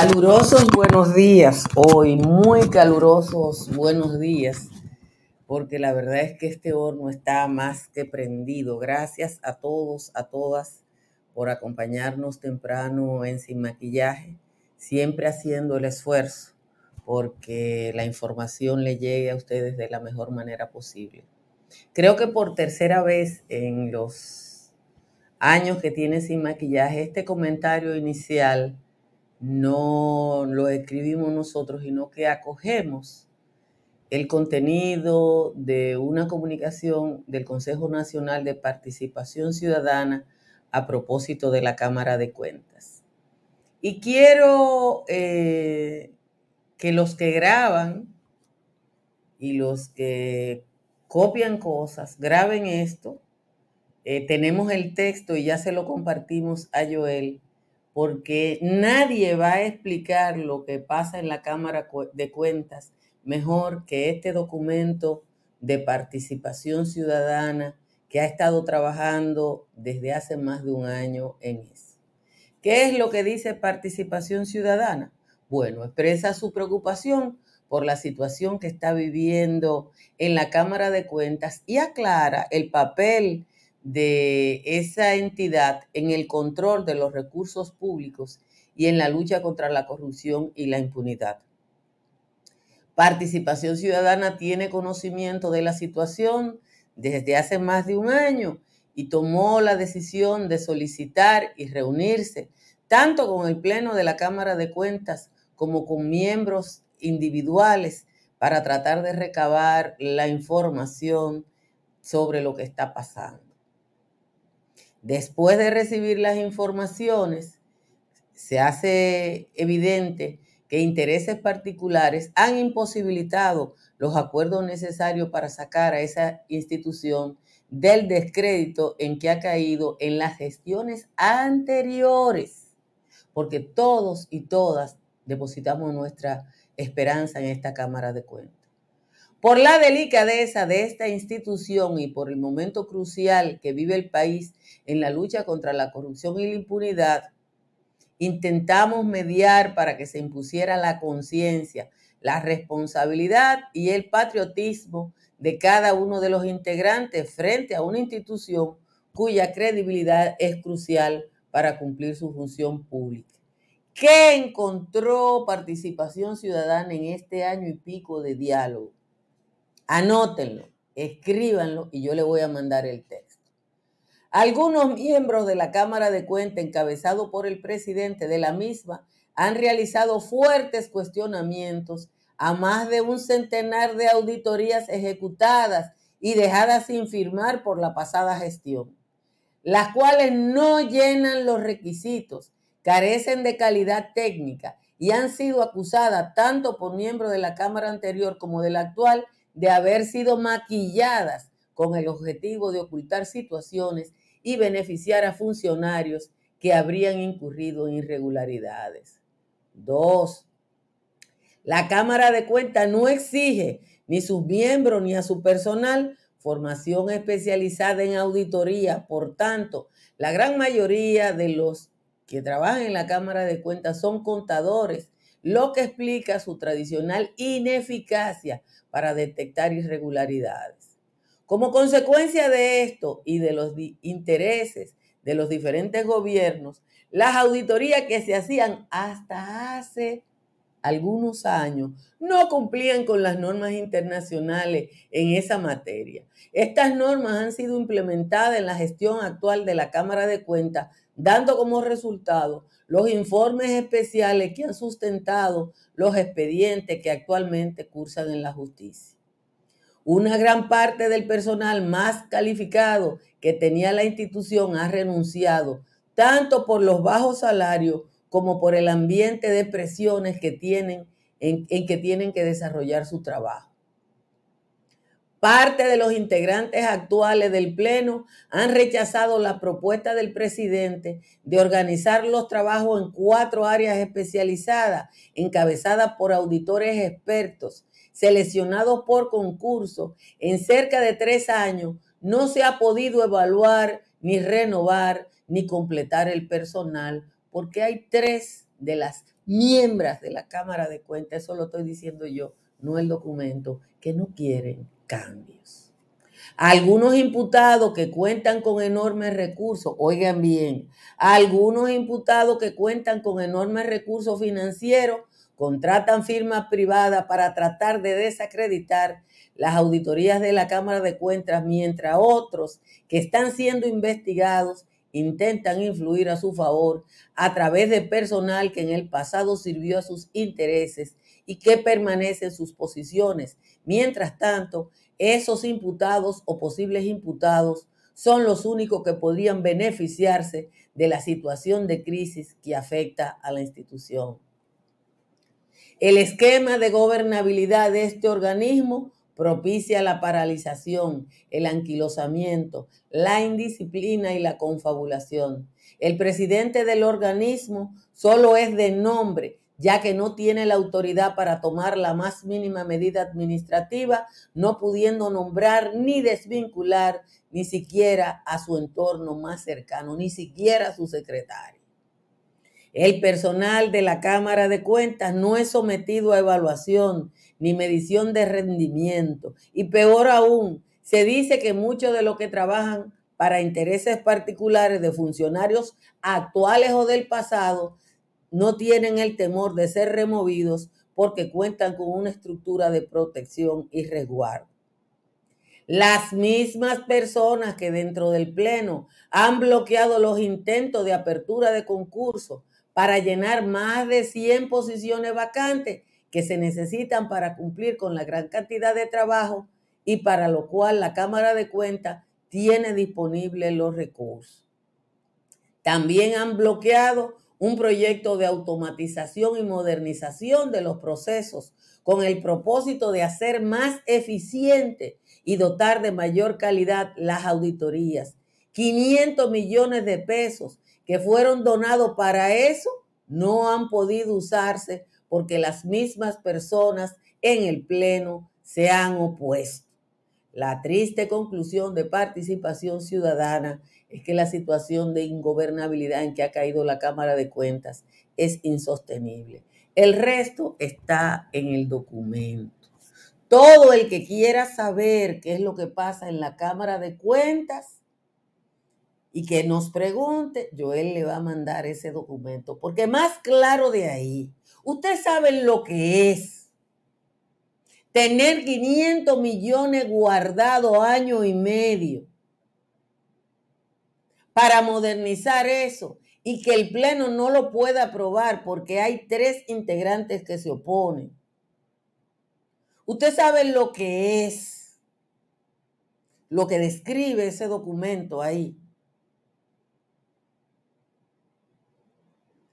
Calurosos buenos días, hoy muy calurosos buenos días, porque la verdad es que este horno está más que prendido. Gracias a todos, a todas, por acompañarnos temprano en Sin Maquillaje, siempre haciendo el esfuerzo porque la información le llegue a ustedes de la mejor manera posible. Creo que por tercera vez en los años que tiene Sin Maquillaje, este comentario inicial no lo escribimos nosotros, sino que acogemos el contenido de una comunicación del Consejo Nacional de Participación Ciudadana a propósito de la Cámara de Cuentas. Y quiero eh, que los que graban y los que copian cosas, graben esto. Eh, tenemos el texto y ya se lo compartimos a Joel porque nadie va a explicar lo que pasa en la Cámara de Cuentas mejor que este documento de participación ciudadana que ha estado trabajando desde hace más de un año en eso. ¿Qué es lo que dice participación ciudadana? Bueno, expresa su preocupación por la situación que está viviendo en la Cámara de Cuentas y aclara el papel de esa entidad en el control de los recursos públicos y en la lucha contra la corrupción y la impunidad. Participación Ciudadana tiene conocimiento de la situación desde hace más de un año y tomó la decisión de solicitar y reunirse tanto con el Pleno de la Cámara de Cuentas como con miembros individuales para tratar de recabar la información sobre lo que está pasando. Después de recibir las informaciones, se hace evidente que intereses particulares han imposibilitado los acuerdos necesarios para sacar a esa institución del descrédito en que ha caído en las gestiones anteriores, porque todos y todas depositamos nuestra esperanza en esta Cámara de Cuentas. Por la delicadeza de esta institución y por el momento crucial que vive el país en la lucha contra la corrupción y la impunidad, intentamos mediar para que se impusiera la conciencia, la responsabilidad y el patriotismo de cada uno de los integrantes frente a una institución cuya credibilidad es crucial para cumplir su función pública. ¿Qué encontró participación ciudadana en este año y pico de diálogo? Anótenlo, escríbanlo y yo le voy a mandar el texto. Algunos miembros de la Cámara de Cuentas, encabezado por el presidente de la misma, han realizado fuertes cuestionamientos a más de un centenar de auditorías ejecutadas y dejadas sin firmar por la pasada gestión, las cuales no llenan los requisitos, carecen de calidad técnica y han sido acusadas tanto por miembros de la Cámara anterior como de la actual de haber sido maquilladas con el objetivo de ocultar situaciones y beneficiar a funcionarios que habrían incurrido en irregularidades. Dos, la Cámara de Cuentas no exige ni sus miembros ni a su personal formación especializada en auditoría. Por tanto, la gran mayoría de los que trabajan en la Cámara de Cuentas son contadores, lo que explica su tradicional ineficacia para detectar irregularidades. Como consecuencia de esto y de los intereses de los diferentes gobiernos, las auditorías que se hacían hasta hace algunos años no cumplían con las normas internacionales en esa materia. Estas normas han sido implementadas en la gestión actual de la Cámara de Cuentas, dando como resultado los informes especiales que han sustentado los expedientes que actualmente cursan en la justicia. Una gran parte del personal más calificado que tenía la institución ha renunciado, tanto por los bajos salarios como por el ambiente de presiones que tienen en, en que tienen que desarrollar su trabajo. Parte de los integrantes actuales del Pleno han rechazado la propuesta del presidente de organizar los trabajos en cuatro áreas especializadas, encabezadas por auditores expertos, seleccionados por concurso. En cerca de tres años no se ha podido evaluar, ni renovar, ni completar el personal, porque hay tres de las miembros de la Cámara de Cuentas, eso lo estoy diciendo yo, no el documento, que no quieren cambios. Algunos imputados que cuentan con enormes recursos, oigan bien, algunos imputados que cuentan con enormes recursos financieros contratan firmas privadas para tratar de desacreditar las auditorías de la Cámara de Cuentas, mientras otros que están siendo investigados intentan influir a su favor a través de personal que en el pasado sirvió a sus intereses y que permanece en sus posiciones. Mientras tanto, esos imputados o posibles imputados son los únicos que podrían beneficiarse de la situación de crisis que afecta a la institución. El esquema de gobernabilidad de este organismo propicia la paralización, el anquilosamiento, la indisciplina y la confabulación. El presidente del organismo solo es de nombre, ya que no tiene la autoridad para tomar la más mínima medida administrativa, no pudiendo nombrar ni desvincular ni siquiera a su entorno más cercano, ni siquiera a su secretario. El personal de la Cámara de Cuentas no es sometido a evaluación ni medición de rendimiento. Y peor aún, se dice que muchos de los que trabajan para intereses particulares de funcionarios actuales o del pasado no tienen el temor de ser removidos porque cuentan con una estructura de protección y resguardo. Las mismas personas que dentro del Pleno han bloqueado los intentos de apertura de concursos para llenar más de 100 posiciones vacantes que se necesitan para cumplir con la gran cantidad de trabajo y para lo cual la Cámara de Cuentas tiene disponibles los recursos. También han bloqueado un proyecto de automatización y modernización de los procesos con el propósito de hacer más eficiente y dotar de mayor calidad las auditorías. 500 millones de pesos que fueron donados para eso no han podido usarse porque las mismas personas en el Pleno se han opuesto. La triste conclusión de participación ciudadana es que la situación de ingobernabilidad en que ha caído la Cámara de Cuentas es insostenible. El resto está en el documento. Todo el que quiera saber qué es lo que pasa en la Cámara de Cuentas y que nos pregunte, Joel le va a mandar ese documento, porque más claro de ahí Ustedes saben lo que es tener 500 millones guardados año y medio para modernizar eso y que el Pleno no lo pueda aprobar porque hay tres integrantes que se oponen. Usted sabe lo que es, lo que describe ese documento ahí.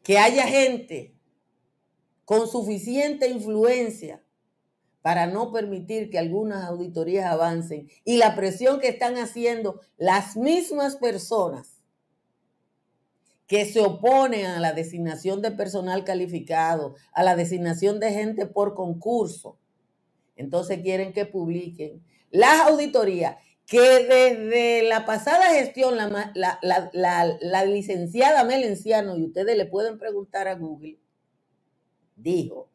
Que haya gente con suficiente influencia para no permitir que algunas auditorías avancen y la presión que están haciendo las mismas personas que se oponen a la designación de personal calificado, a la designación de gente por concurso. Entonces quieren que publiquen las auditorías que desde la pasada gestión, la, la licenciada Melenciano, y ustedes le pueden preguntar a Google, dijo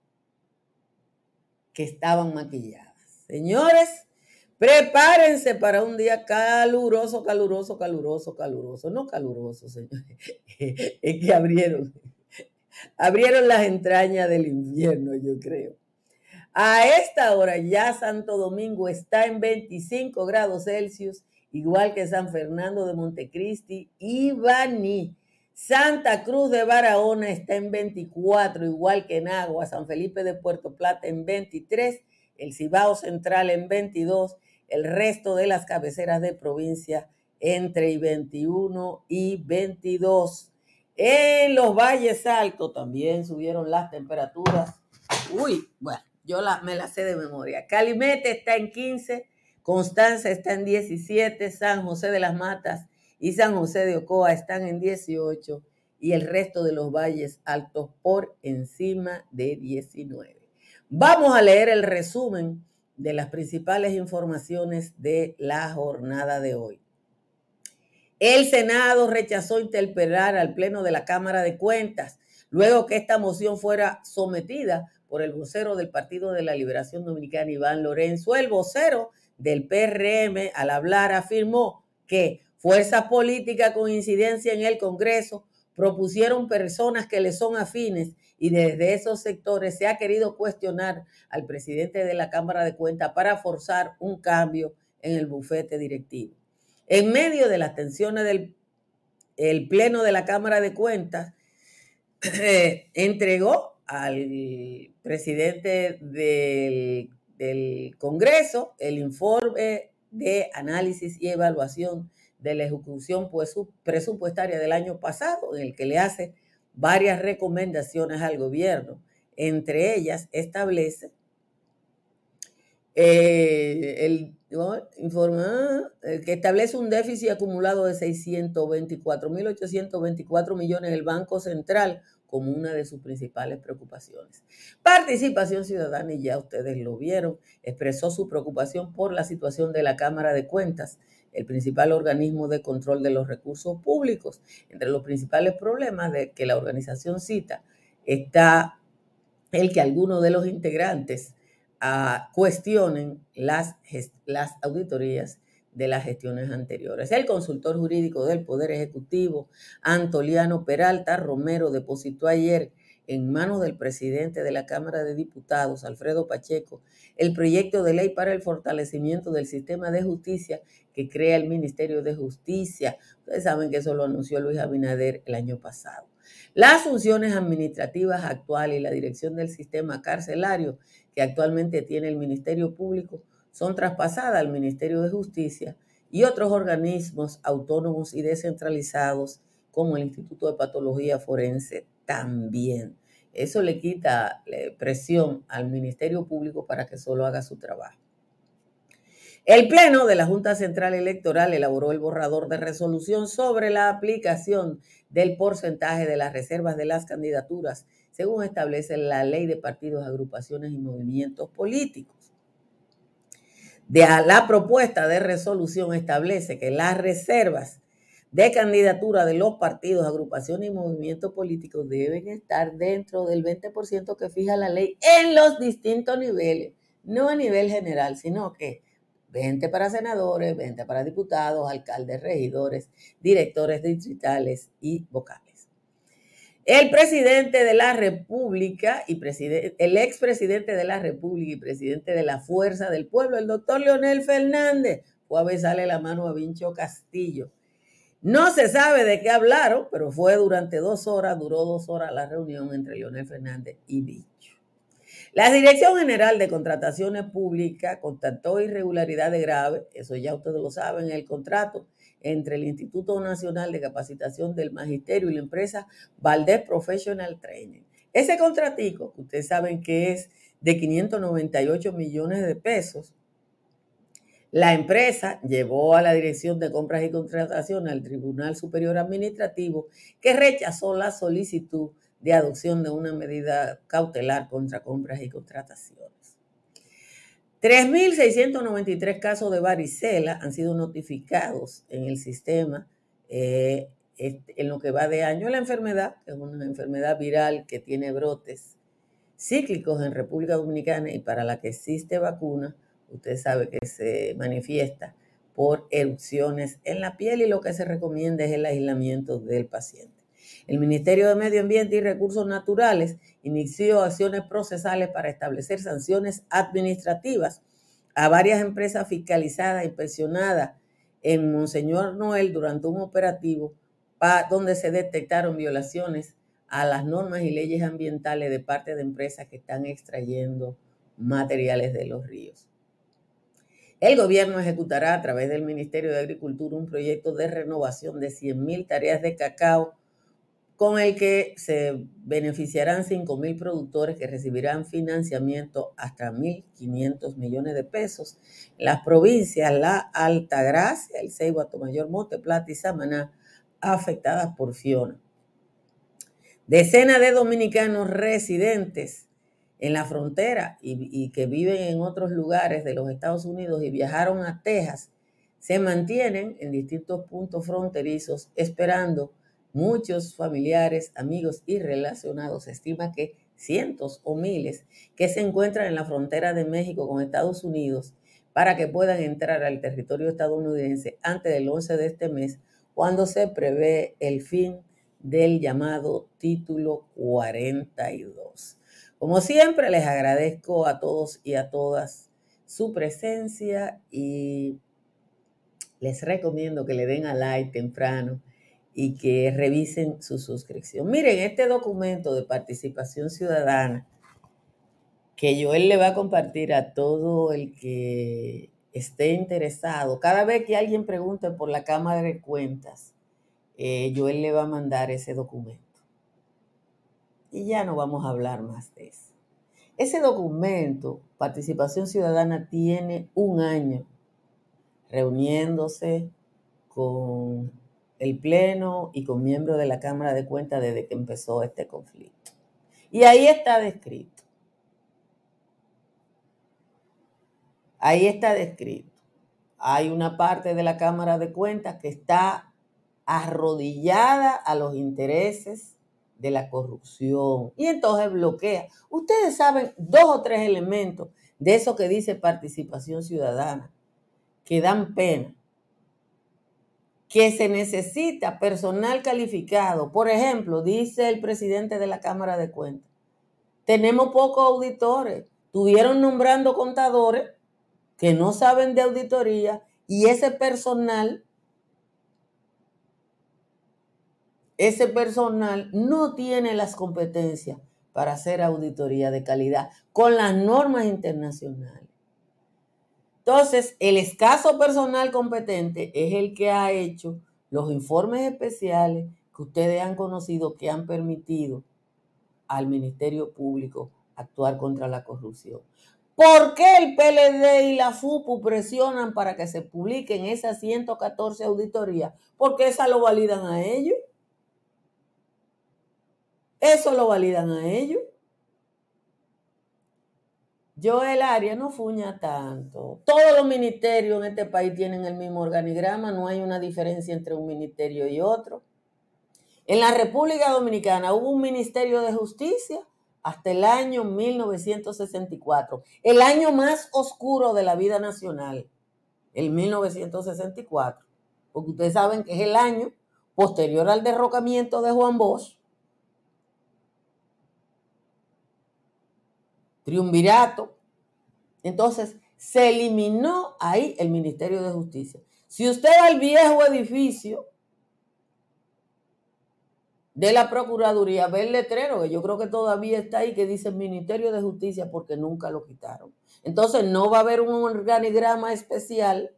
que estaban maquilladas. Señores, prepárense para un día caluroso, caluroso, caluroso, caluroso. No caluroso, señores. Es que abrieron, abrieron las entrañas del infierno, yo creo. A esta hora ya Santo Domingo está en 25 grados Celsius, igual que San Fernando de Montecristi y Baní. Santa Cruz de Barahona está en 24, igual que en Agua, San Felipe de Puerto Plata en 23, el Cibao Central en 22, el resto de las cabeceras de provincia entre 21 y 22. En los valles altos también subieron las temperaturas. Uy, bueno, yo la, me la sé de memoria. Calimete está en 15, Constanza está en 17, San José de las Matas y San José de Ocoa están en 18 y el resto de los valles altos por encima de 19. Vamos a leer el resumen de las principales informaciones de la jornada de hoy. El Senado rechazó interpelar al Pleno de la Cámara de Cuentas luego que esta moción fuera sometida por el vocero del Partido de la Liberación Dominicana, Iván Lorenzo. El vocero del PRM, al hablar, afirmó que fuerzas políticas con incidencia en el Congreso propusieron personas que le son afines y desde esos sectores se ha querido cuestionar al presidente de la Cámara de Cuentas para forzar un cambio en el bufete directivo. En medio de las tensiones del el Pleno de la Cámara de Cuentas, eh, entregó al presidente del, del Congreso el informe de análisis y evaluación de la ejecución pues, presupuestaria del año pasado, en el que le hace varias recomendaciones al gobierno. Entre ellas establece eh, el informa eh, que establece un déficit acumulado de 624.824 millones del Banco Central como una de sus principales preocupaciones. Participación Ciudadana, y ya ustedes lo vieron, expresó su preocupación por la situación de la Cámara de Cuentas, el principal organismo de control de los recursos públicos. Entre los principales problemas de que la organización cita está el que algunos de los integrantes cuestionen las, las auditorías de las gestiones anteriores. El consultor jurídico del Poder Ejecutivo, Antoliano Peralta Romero, depositó ayer en manos del presidente de la Cámara de Diputados, Alfredo Pacheco, el proyecto de ley para el fortalecimiento del sistema de justicia que crea el Ministerio de Justicia. Ustedes saben que eso lo anunció Luis Abinader el año pasado. Las funciones administrativas actuales y la dirección del sistema carcelario que actualmente tiene el Ministerio Público son traspasadas al Ministerio de Justicia y otros organismos autónomos y descentralizados como el Instituto de Patología Forense también. Eso le quita presión al Ministerio Público para que solo haga su trabajo. El Pleno de la Junta Central Electoral elaboró el borrador de resolución sobre la aplicación del porcentaje de las reservas de las candidaturas según establece la ley de partidos, agrupaciones y movimientos políticos. De la propuesta de resolución establece que las reservas de candidatura de los partidos, agrupaciones y movimientos políticos deben estar dentro del 20% que fija la ley en los distintos niveles, no a nivel general, sino que 20 para senadores, 20 para diputados, alcaldes, regidores, directores distritales y vocales. El presidente de la República y el expresidente de la República y presidente de la Fuerza del Pueblo, el doctor Leonel Fernández, fue a besarle la mano a Vincho Castillo. No se sabe de qué hablaron, pero fue durante dos horas, duró dos horas la reunión entre Leonel Fernández y Vincho. La Dirección General de Contrataciones Públicas constató irregularidades graves, eso ya ustedes lo saben, en el contrato entre el Instituto Nacional de Capacitación del Magisterio y la empresa Valdez Professional Training. Ese contratico, que ustedes saben que es de 598 millones de pesos, la empresa llevó a la Dirección de Compras y Contratación al Tribunal Superior Administrativo que rechazó la solicitud de adopción de una medida cautelar contra compras y contrataciones. 3.693 casos de varicela han sido notificados en el sistema eh, en lo que va de año. La enfermedad, es una enfermedad viral que tiene brotes cíclicos en República Dominicana y para la que existe vacuna, usted sabe que se manifiesta por erupciones en la piel y lo que se recomienda es el aislamiento del paciente. El Ministerio de Medio Ambiente y Recursos Naturales inició acciones procesales para establecer sanciones administrativas a varias empresas fiscalizadas y presionadas en Monseñor Noel durante un operativo donde se detectaron violaciones a las normas y leyes ambientales de parte de empresas que están extrayendo materiales de los ríos. El gobierno ejecutará a través del Ministerio de Agricultura un proyecto de renovación de 100.000 tareas de cacao con el que se beneficiarán 5.000 productores que recibirán financiamiento hasta 1.500 millones de pesos. Las provincias La Altagracia, El Ceibo, Mayor, Monte Plata y Samaná afectadas por Fiona. Decenas de dominicanos residentes en la frontera y, y, que viven en otros lugares de los Estados Unidos y viajaron a Texas se mantienen en distintos puntos fronterizos esperando muchos familiares, amigos y relacionados, se estima que cientos o miles que se encuentran en la frontera de México con Estados Unidos para que puedan entrar al territorio estadounidense antes del 11 de este mes, cuando se prevé el fin del llamado título 42. Como siempre, les agradezco a todos y a todas su presencia y les recomiendo que le den a like temprano y que revisen su suscripción. Miren, este documento de participación ciudadana que Joel le va a compartir a todo el que esté interesado. Cada vez que alguien pregunte por la Cámara de Cuentas, eh, Joel le va a mandar ese documento. Y ya no vamos a hablar más de eso. Ese documento, Participación Ciudadana, tiene un año reuniéndose con el Pleno y con miembros de la Cámara de Cuentas desde que empezó este conflicto. Y ahí está descrito. Ahí está descrito. Hay una parte de la Cámara de Cuentas que está arrodillada a los intereses de la corrupción y entonces bloquea. Ustedes saben dos o tres elementos de eso que dice participación ciudadana que dan pena que se necesita personal calificado. Por ejemplo, dice el presidente de la Cámara de Cuentas, tenemos pocos auditores, tuvieron nombrando contadores que no saben de auditoría y ese personal, ese personal no tiene las competencias para hacer auditoría de calidad con las normas internacionales. Entonces, el escaso personal competente es el que ha hecho los informes especiales que ustedes han conocido que han permitido al Ministerio Público actuar contra la corrupción. ¿Por qué el PLD y la FUPU presionan para que se publiquen esas 114 auditorías? Porque esas lo validan a ellos. Eso lo validan a ellos. Yo el área no fuña tanto. Todos los ministerios en este país tienen el mismo organigrama, no hay una diferencia entre un ministerio y otro. En la República Dominicana hubo un Ministerio de Justicia hasta el año 1964, el año más oscuro de la vida nacional, el 1964, porque ustedes saben que es el año posterior al derrocamiento de Juan Bosch triunvirato. Entonces, se eliminó ahí el Ministerio de Justicia. Si usted va al viejo edificio de la Procuraduría, ve el letrero, que yo creo que todavía está ahí, que dice Ministerio de Justicia porque nunca lo quitaron. Entonces, no va a haber un organigrama especial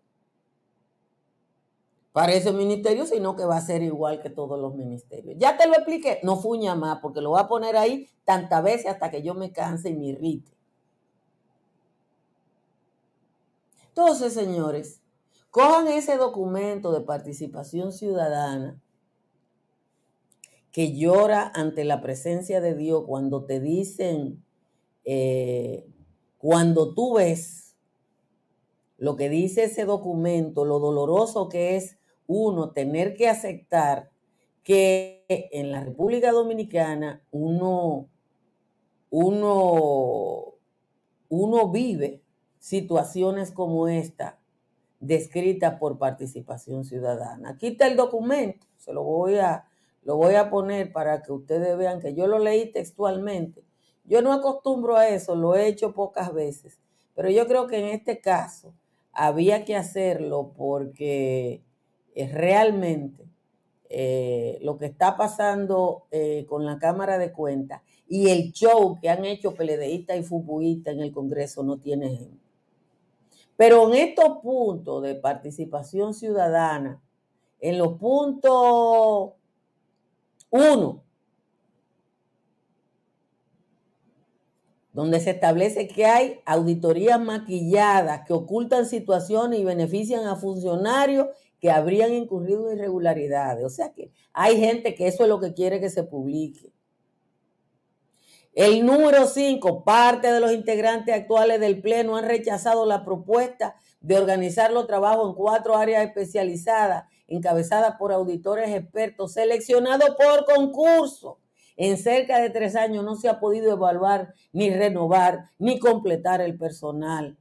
para ese ministerio, sino que va a ser igual que todos los ministerios. Ya te lo expliqué, no fuña más, porque lo voy a poner ahí tantas veces hasta que yo me canse y me irrite. Entonces, señores, cojan ese documento de participación ciudadana que llora ante la presencia de Dios cuando te dicen, eh, cuando tú ves lo que dice ese documento, lo doloroso que es uno tener que aceptar que en la República Dominicana uno, uno, uno vive situaciones como esta descritas por participación ciudadana. Aquí está el documento, se lo voy a, lo voy a poner para que ustedes vean que yo lo leí textualmente. Yo no acostumbro a eso, lo he hecho pocas veces, pero yo creo que en este caso había que hacerlo porque es realmente eh, lo que está pasando eh, con la Cámara de Cuentas y el show que han hecho peledeístas y futbolistas en el Congreso no tiene ejemplo. Pero en estos puntos de participación ciudadana, en los puntos uno, donde se establece que hay auditorías maquilladas que ocultan situaciones y benefician a funcionarios que habrían incurrido en irregularidades. O sea que hay gente que eso es lo que quiere que se publique. El número 5, parte de los integrantes actuales del Pleno han rechazado la propuesta de organizar los trabajos en cuatro áreas especializadas encabezada por auditores expertos seleccionados por concurso. En cerca de tres años no se ha podido evaluar, ni renovar, ni completar el personal.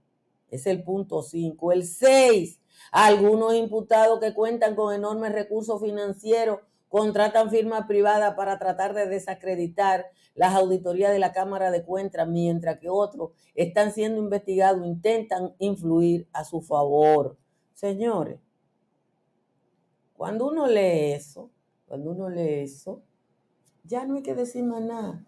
Es el punto 5. El 6. Algunos imputados que cuentan con enormes recursos financieros contratan firmas privadas para tratar de desacreditar las auditorías de la Cámara de Cuentas, mientras que otros están siendo investigados, intentan influir a su favor. Señores, cuando uno lee eso, cuando uno lee eso, ya no hay que decir más nada.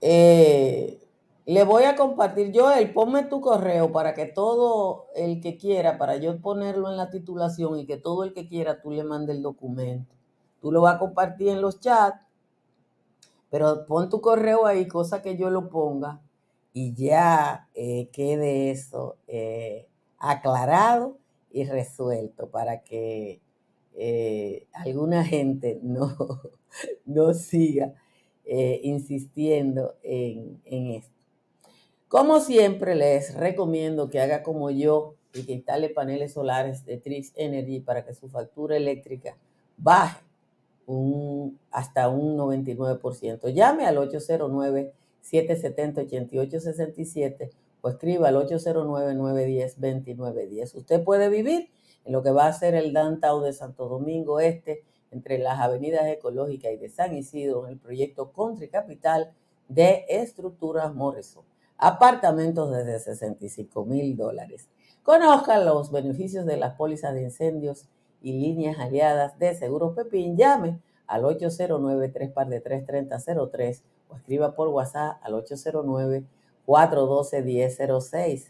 Eh, le voy a compartir, yo el ponme tu correo para que todo el que quiera, para yo ponerlo en la titulación y que todo el que quiera tú le mande el documento. Tú lo vas a compartir en los chats, pero pon tu correo ahí, cosa que yo lo ponga y ya eh, quede eso eh, aclarado y resuelto para que eh, alguna gente no, no siga insistiendo en, en esto. Como siempre, les recomiendo que haga como yo y que instale paneles solares de Trix Energy para que su factura eléctrica baje un, hasta un 99%. Llame al 809-770-8867 o escriba al 809-910-2910. Usted puede vivir en lo que va a ser el downtown de Santo Domingo Este, entre las avenidas ecológicas y de San Isidro, en el proyecto Country Capital de Estructuras Morrison apartamentos desde 65 mil dólares. Conozca los beneficios de las pólizas de incendios y líneas aliadas de Seguros Pepín. Llame al 809-3 o escriba por WhatsApp al 809-412-1006.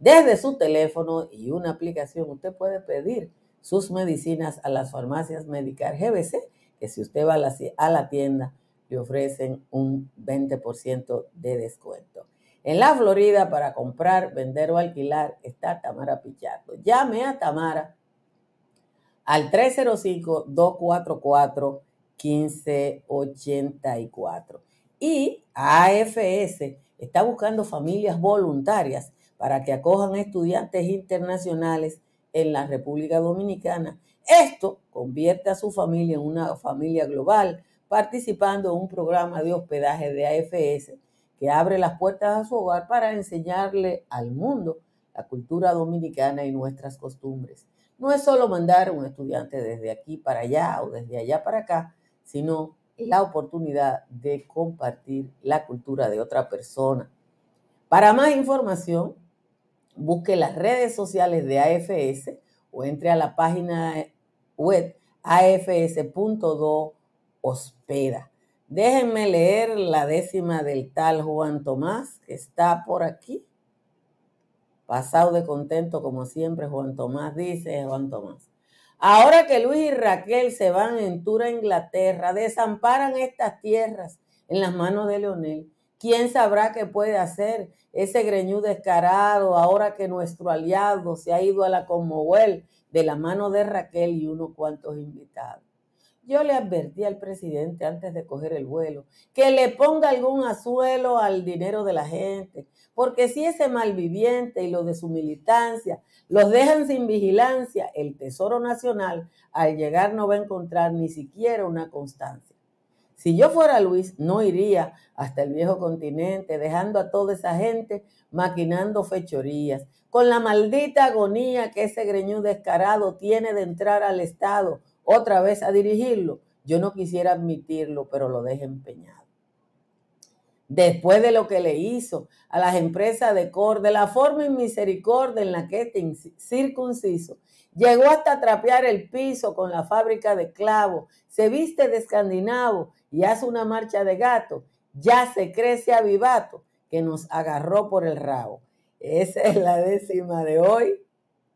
Desde su teléfono y una aplicación usted puede pedir sus medicinas a las farmacias Medicar GBC, que si usted va a la tienda le ofrecen un 20% de descuento. En la Florida, para comprar, vender o alquilar, está Tamara Pichardo. Llame a Tamara al 305-244-1584. Y AFS está buscando familias voluntarias para que acojan estudiantes internacionales en la República Dominicana. Esto convierte a su familia en una familia global, participando en un programa de hospedaje de AFS que abre las puertas a su hogar para enseñarle al mundo la cultura dominicana y nuestras costumbres. No es solo mandar a un estudiante desde aquí para allá o desde allá para acá, sino la oportunidad de compartir la cultura de otra persona. Para más información, busque las redes sociales de AFS o entre a la página web afs.do hospeda. Déjenme leer la décima del tal Juan Tomás, que está por aquí. Pasado de contento, como siempre, Juan Tomás dice, Juan Tomás. Ahora que Luis y Raquel se van en tour a Inglaterra, desamparan estas tierras en las manos de Leonel. ¿Quién sabrá qué puede hacer ese greñú descarado ahora que nuestro aliado se ha ido a la Commonwealth de la mano de Raquel y unos cuantos invitados? Yo le advertí al presidente antes de coger el vuelo que le ponga algún azuelo al dinero de la gente, porque si ese malviviente y lo de su militancia los dejan sin vigilancia, el Tesoro Nacional al llegar no va a encontrar ni siquiera una constancia. Si yo fuera Luis, no iría hasta el viejo continente, dejando a toda esa gente maquinando fechorías, con la maldita agonía que ese greñú descarado tiene de entrar al Estado otra vez a dirigirlo. Yo no quisiera admitirlo, pero lo deje empeñado. Después de lo que le hizo a las empresas de Cor, de la forma y misericordia en la que este circunciso llegó hasta trapear el piso con la fábrica de clavos, se viste de escandinavo y hace una marcha de gato, ya se crece avivato que nos agarró por el rabo. Esa es la décima de hoy,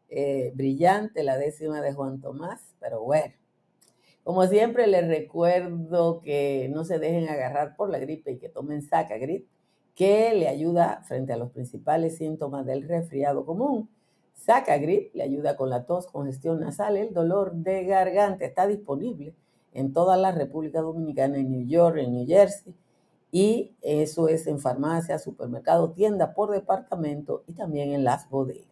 eh, brillante, la décima de Juan Tomás, pero bueno. Como siempre, les recuerdo que no se dejen agarrar por la gripe y que tomen Sacagrip, que le ayuda frente a los principales síntomas del resfriado común. Sacagrip le ayuda con la tos, congestión nasal, el dolor de garganta. Está disponible en toda la República Dominicana, en New York, en New Jersey. Y eso es en farmacia, supermercado, tienda por departamento y también en las bodegas.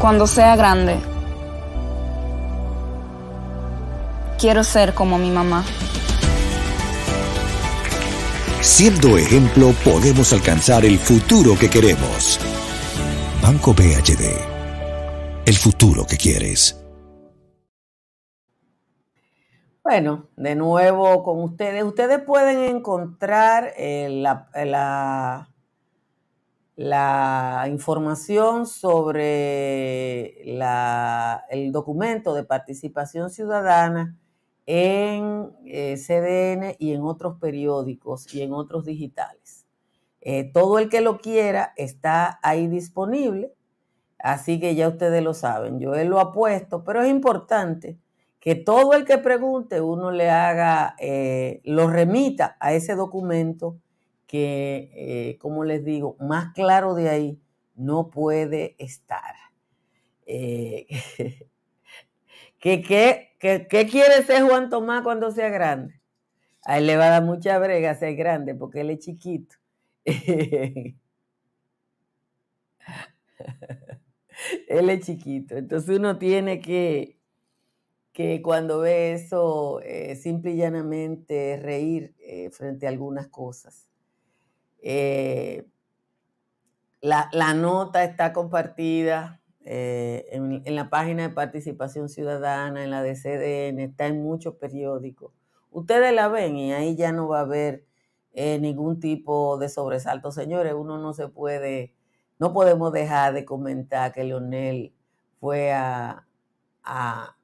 Cuando sea grande, quiero ser como mi mamá. Siendo ejemplo, podemos alcanzar el futuro que queremos. Banco BHD. El futuro que quieres. Bueno, de nuevo con ustedes. Ustedes pueden encontrar eh, la, la, información sobre el documento de participación ciudadana en eh, CDN y en otros periódicos y en otros digitales. Eh, todo el que lo quiera está ahí disponible, así que ya ustedes lo saben. Yo él lo ha puesto, pero es importante que todo el que pregunte uno le haga, eh, lo remita a ese documento que, como les digo, más claro de ahí no puede estar. ¿Qué, quiere ser Juan Tomás cuando sea grande? A él le va a dar mucha brega ser grande porque él es chiquito. él es chiquito. Entonces uno tiene que, que cuando ve eso, eh, simple y llanamente reír eh, frente a algunas cosas. Eh, la, nota está compartida eh, en, la página de participación ciudadana, en la de CDN, está en muchos periódicos. Ustedes la ven y ahí ya no va a haber eh, ningún tipo de sobresalto. Señores, uno no se puede, no podemos dejar de comentar que Leonel fue a, a,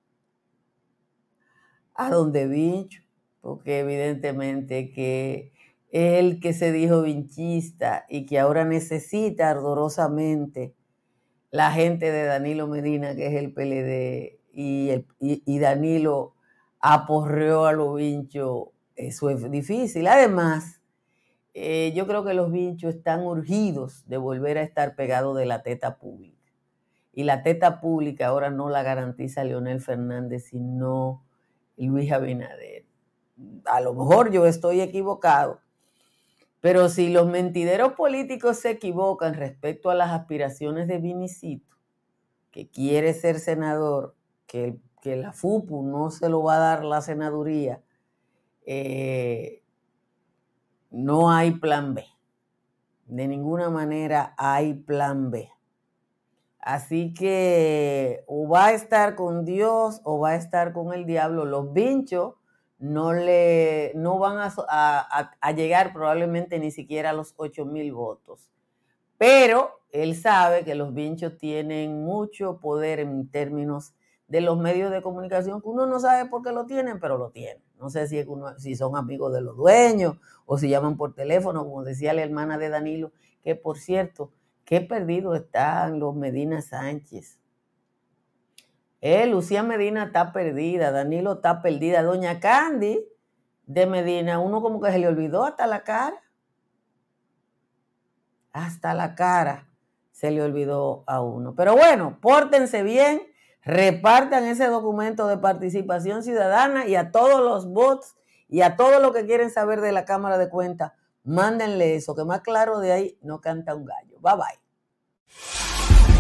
a donde Vincho, porque evidentemente que él que se dijo vinchista y que ahora necesita ardorosamente la gente de Danilo Medina, que es el PLD, y, Danilo aporreó a los vinchos, eso es difícil. Además, eh, yo creo que los vinchos están urgidos de volver a estar pegados de la teta pública. Y la teta pública ahora no la garantiza Leonel Fernández, sino Luis Abinader. A lo mejor yo estoy equivocado, pero si los mentideros políticos se equivocan respecto a las aspiraciones de Vinicito, que quiere ser senador, que, la FUPU no se lo va a dar la senaduría, eh, no hay plan B. De ninguna manera hay plan B. Así que o va a estar con Dios o va a estar con el diablo. Los vinchos no, le, no van a, llegar probablemente ni siquiera a los 8 mil votos. Pero él sabe que los vinchos tienen mucho poder en términos de los medios de comunicación, que uno no sabe por qué lo tienen, pero lo tienen. No sé si, si son amigos de los dueños o si llaman por teléfono, como decía la hermana de Danilo, que por cierto, qué perdido están los Medina Sánchez. Eh, Lucía Medina está perdida, Danilo está perdida, Doña Candy de Medina, uno como que se le olvidó hasta la cara. Hasta la cara se le olvidó a uno. Pero bueno, pórtense bien, repartan ese documento de participación ciudadana y a todos los bots y a todos los que quieren saber de la Cámara de Cuentas, mándenle eso, que más claro de ahí no canta un gallo. Bye bye.